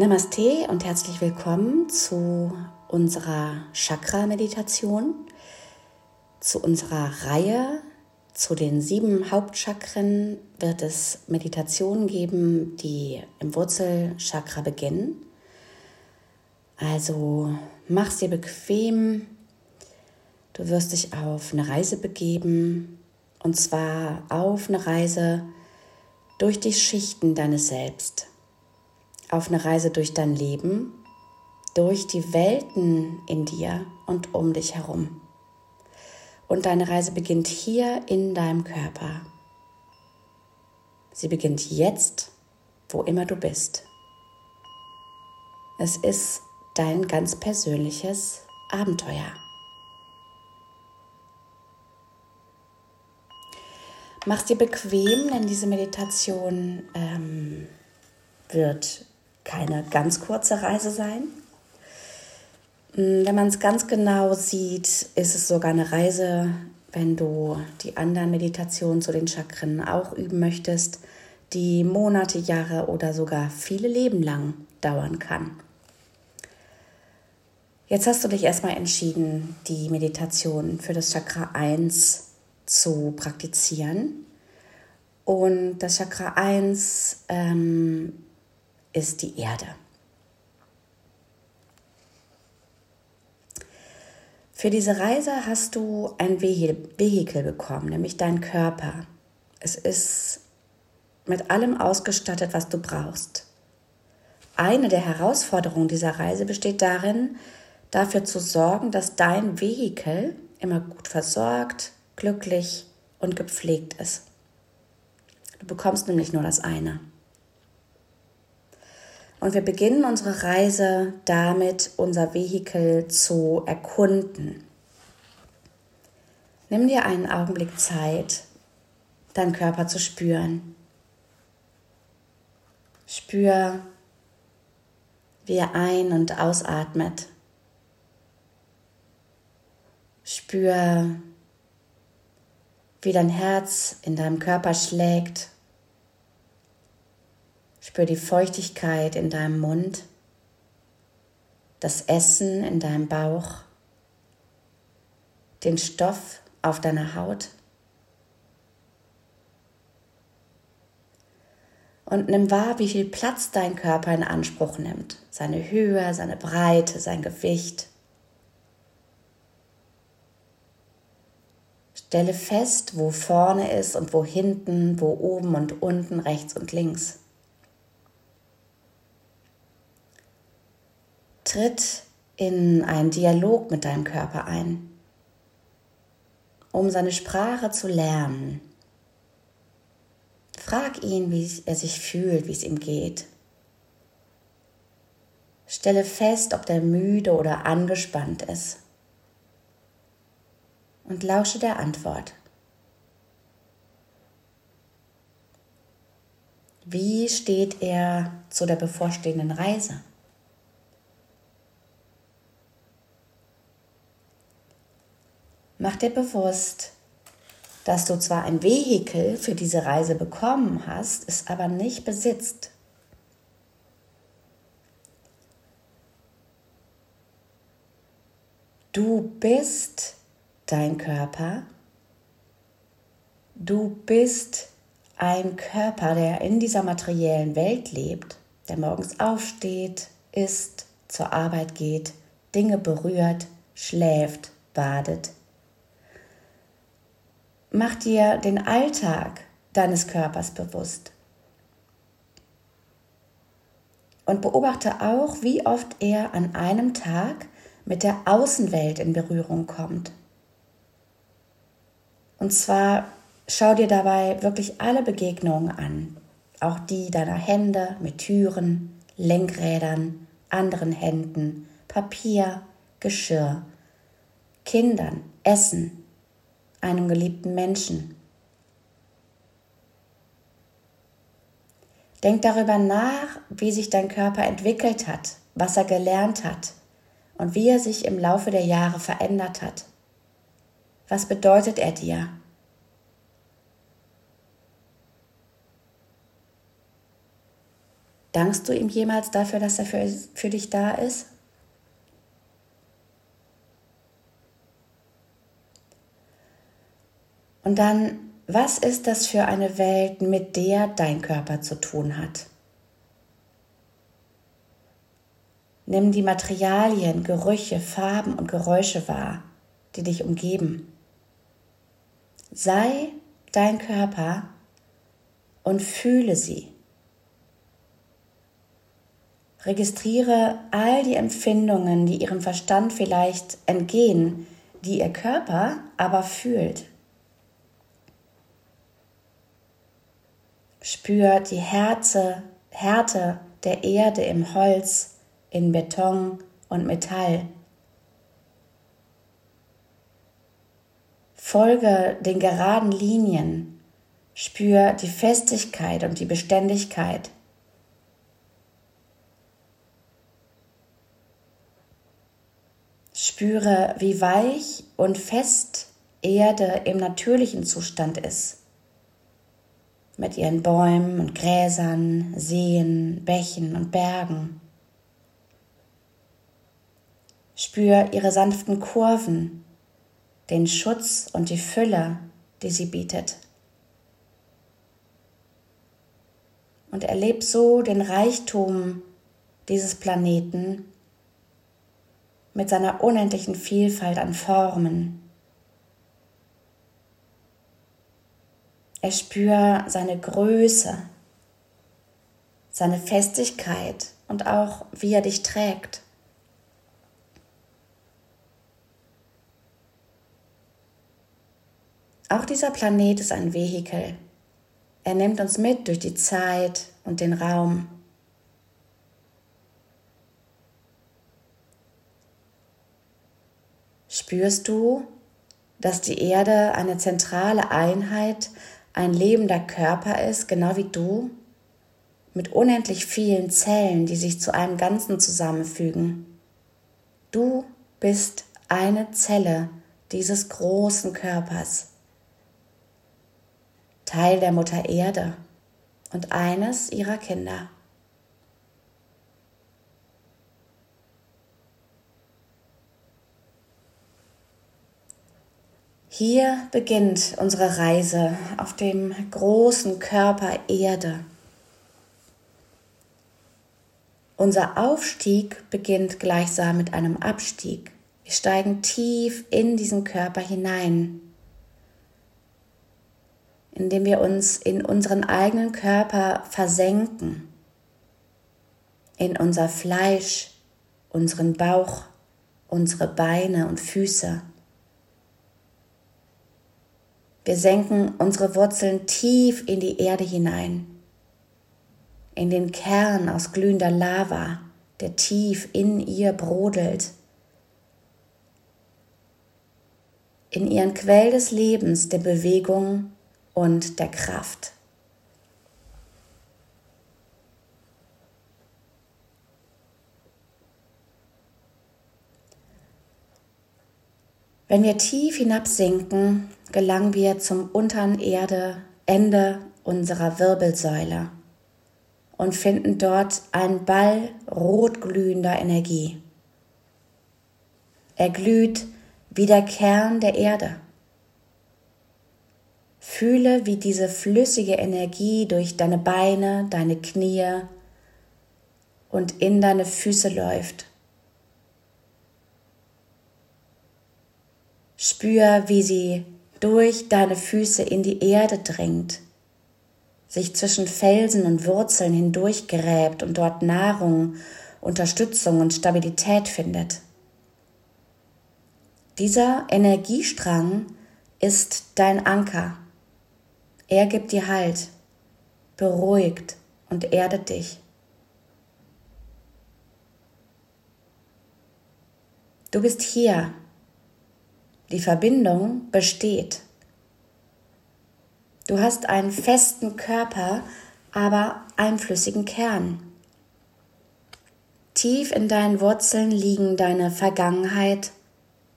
Namaste und herzlich willkommen zu unserer Chakra-Meditation, zu unserer Reihe zu den sieben Hauptchakren wird es Meditationen geben, die im Wurzelchakra beginnen. Also mach es dir bequem. Du wirst dich auf eine Reise begeben und zwar auf eine Reise durch die Schichten deines Selbst auf eine Reise durch dein Leben, durch die Welten in dir und um dich herum. Und deine Reise beginnt hier in deinem Körper. Sie beginnt jetzt, wo immer du bist. Es ist dein ganz persönliches Abenteuer. Mach dir bequem, denn diese Meditation ähm, wird keine ganz kurze Reise sein. Hm, wenn man es ganz genau sieht, ist es sogar eine Reise, wenn du die anderen Meditationen zu den Chakren auch üben möchtest, die Monate, Jahre oder sogar viele Leben lang dauern kann. Jetzt hast du dich erstmal entschieden, die Meditation für das Chakra 1 zu praktizieren. Und das Chakra 1 ähm, ist die Erde. Für diese Reise hast du ein Vehikel bekommen, nämlich dein Körper. Es ist mit allem ausgestattet, was du brauchst. Eine der Herausforderungen dieser Reise besteht darin, dafür zu sorgen, dass dein Vehikel immer gut versorgt, glücklich und gepflegt ist. Du bekommst nämlich nur das eine. Und wir beginnen unsere Reise damit, unser Vehikel zu erkunden. Nimm dir einen Augenblick Zeit, deinen Körper zu spüren. Spür, wie er ein- und ausatmet. Spür, wie dein Herz in deinem Körper schlägt Spür die Feuchtigkeit in deinem Mund, das Essen in deinem Bauch, den Stoff auf deiner Haut. Und nimm wahr, wie viel Platz dein Körper in Anspruch nimmt. Seine Höhe, seine Breite, sein Gewicht. Stelle fest, wo vorne ist und wo hinten, wo oben und unten, rechts und links. Tritt in einen Dialog mit deinem Körper ein, um seine Sprache zu lernen. Frag ihn, wie er sich fühlt, wie es ihm geht. Stelle fest, ob der müde oder angespannt ist. Und lausche der Antwort. Wie steht er zu der bevorstehenden Reise? Mach dir bewusst, dass du zwar ein Vehikel für diese Reise bekommen hast, es aber nicht besitzt. Du bist dein Körper. Du bist ein Körper, der in dieser materiellen Welt lebt, der morgens aufsteht, isst, zur Arbeit geht, Dinge berührt, schläft, badet, Mach dir den Alltag deines Körpers bewusst. Und beobachte auch, wie oft er an einem Tag mit der Außenwelt in Berührung kommt. Und zwar schau dir dabei wirklich alle Begegnungen an, auch die deiner Hände mit Türen, Lenkrädern, anderen Händen, Papier, Geschirr, Kindern, Essen, einem geliebten Menschen. Denk darüber nach, wie sich dein Körper entwickelt hat, was er gelernt hat und wie er sich im Laufe der Jahre verändert hat. Was bedeutet er dir? Dankst du ihm jemals dafür, dass er für, für dich da ist? Und dann, was ist das für eine Welt, mit der dein Körper zu tun hat? Nimm die Materialien, Gerüche, Farben und Geräusche wahr, die dich umgeben. Sei dein Körper und fühle sie. Registriere all die Empfindungen, die ihrem Verstand vielleicht entgehen, die ihr Körper aber fühlt. Spür die Härte, Härte der Erde im Holz, in Beton und Metall. Folge den geraden Linien, spür die Festigkeit und die Beständigkeit. Spüre, wie weich und fest Erde im natürlichen Zustand ist mit ihren Bäumen und Gräsern, Seen, Bächen und Bergen. Spür ihre sanften Kurven, den Schutz und die Fülle, die sie bietet. Und erleb so den Reichtum dieses Planeten mit seiner unendlichen Vielfalt an Formen, Erspür seine Größe, seine Festigkeit und auch wie er dich trägt. Auch dieser Planet ist ein Vehikel. Er nimmt uns mit durch die Zeit und den Raum. Spürst du, dass die Erde eine zentrale Einheit ein lebender Körper ist, genau wie du, mit unendlich vielen Zellen, die sich zu einem Ganzen zusammenfügen. Du bist eine Zelle dieses großen Körpers, Teil der Mutter Erde und eines ihrer Kinder. Hier beginnt unsere Reise auf dem großen Körper Erde. Unser Aufstieg beginnt gleichsam mit einem Abstieg. Wir steigen tief in diesen Körper hinein, indem wir uns in unseren eigenen Körper versenken, in unser Fleisch, unseren Bauch, unsere Beine und Füße. Wir senken unsere Wurzeln tief in die Erde hinein, in den Kern aus glühender Lava, der tief in ihr brodelt, in ihren Quell des Lebens, der Bewegung und der Kraft. Wenn wir tief hinabsinken, gelangen wir zum unteren Erde, Ende unserer Wirbelsäule und finden dort einen Ball rotglühender Energie. Er glüht wie der Kern der Erde. Fühle, wie diese flüssige Energie durch deine Beine, deine Knie und in deine Füße läuft Spür, wie sie durch deine Füße in die Erde dringt, sich zwischen Felsen und Wurzeln hindurch gräbt und dort Nahrung, Unterstützung und Stabilität findet. Dieser Energiestrang ist dein Anker. Er gibt dir Halt, beruhigt und erdet dich. Du bist hier die Verbindung besteht. Du hast einen festen Körper, aber einen flüssigen Kern. Tief in deinen Wurzeln liegen deine Vergangenheit,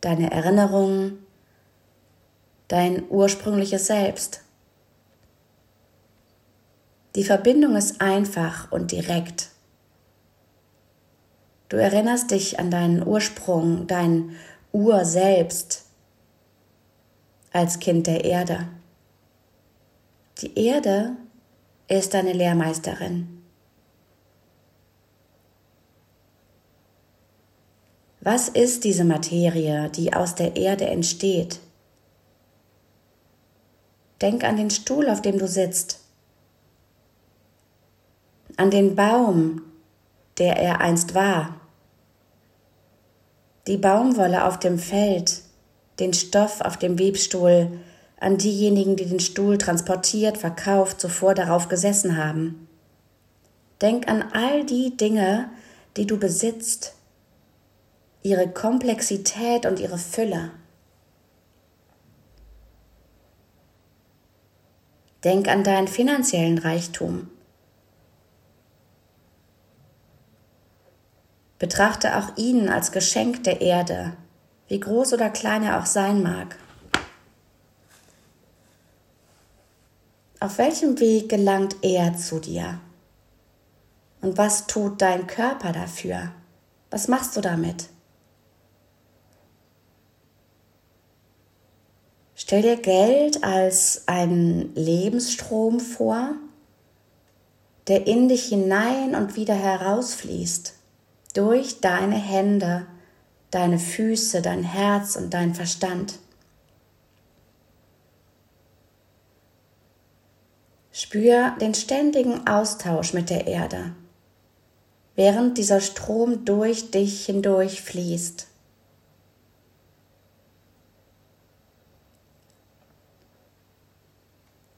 deine Erinnerungen, dein ursprüngliches Selbst. Die Verbindung ist einfach und direkt. Du erinnerst dich an deinen Ursprung, dein Urselbst als Kind der Erde. Die Erde ist deine Lehrmeisterin. Was ist diese Materie, die aus der Erde entsteht? Denk an den Stuhl, auf dem du sitzt, an den Baum, der er einst war, die Baumwolle auf dem Feld, den Stoff auf dem Webstuhl, an diejenigen, die den Stuhl transportiert, verkauft, zuvor darauf gesessen haben. Denk an all die Dinge, die du besitzt, ihre Komplexität und ihre Fülle. Denk an deinen finanziellen Reichtum. Betrachte auch ihn als Geschenk der Erde, wie groß oder klein er auch sein mag. Auf welchem Weg gelangt er zu dir? Und was tut dein Körper dafür? Was machst du damit? Stell dir Geld als einen Lebensstrom vor, der in dich hinein und wieder herausfließt, durch deine Hände, deine Füße, dein Herz und dein Verstand. Spür den ständigen Austausch mit der Erde, während dieser Strom durch dich hindurch fließt.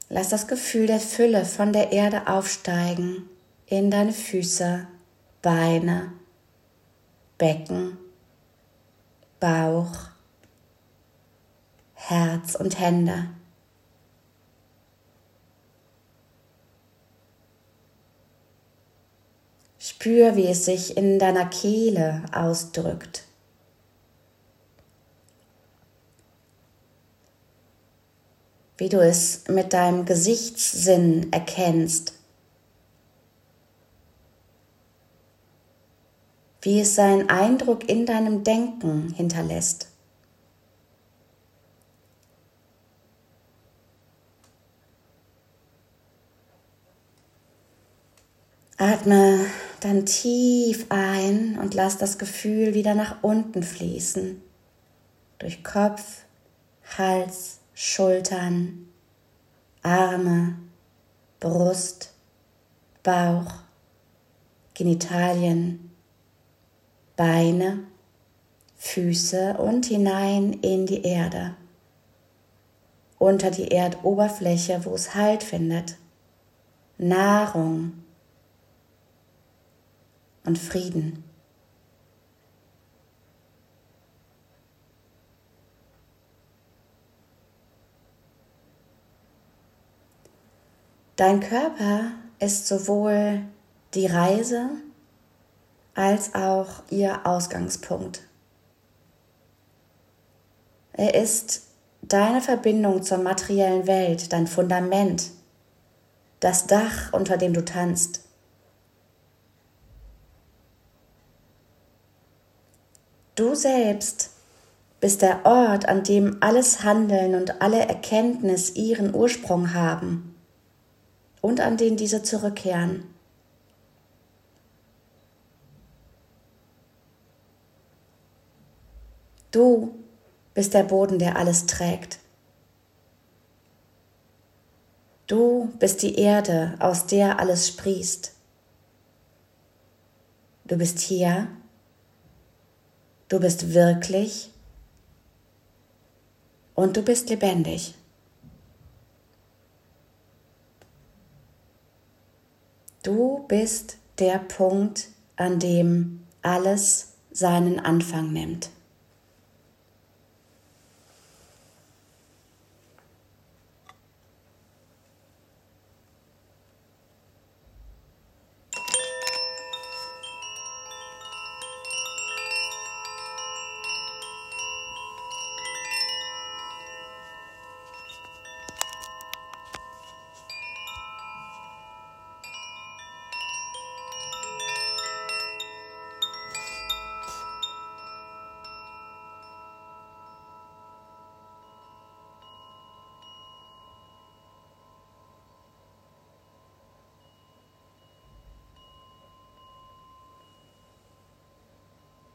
Lass das Gefühl der Fülle von der Erde aufsteigen in deine Füße, Beine, Becken, Bauch, Herz und Hände. Spür, wie es sich in deiner Kehle ausdrückt. Wie du es mit deinem Gesichtssinn erkennst. Wie es seinen Eindruck in deinem Denken hinterlässt. Atme dann tief ein und lass das Gefühl wieder nach unten fließen. Durch Kopf, Hals, Schultern, Arme, Brust, Bauch, Genitalien, Beine, Füße und hinein in die Erde. Unter die Erdoberfläche, wo es Halt findet. Nahrung, und Frieden. Dein Körper ist sowohl die Reise als auch ihr Ausgangspunkt. Er ist deine Verbindung zur materiellen Welt, dein Fundament, das Dach, unter dem du tanzt. Du selbst bist der Ort, an dem alles Handeln und alle Erkenntnis ihren Ursprung haben und an den diese zurückkehren. Du bist der Boden, der alles trägt. Du bist die Erde, aus der alles sprießt. Du bist hier Du bist wirklich und du bist lebendig. Du bist der Punkt, an dem alles seinen Anfang nimmt.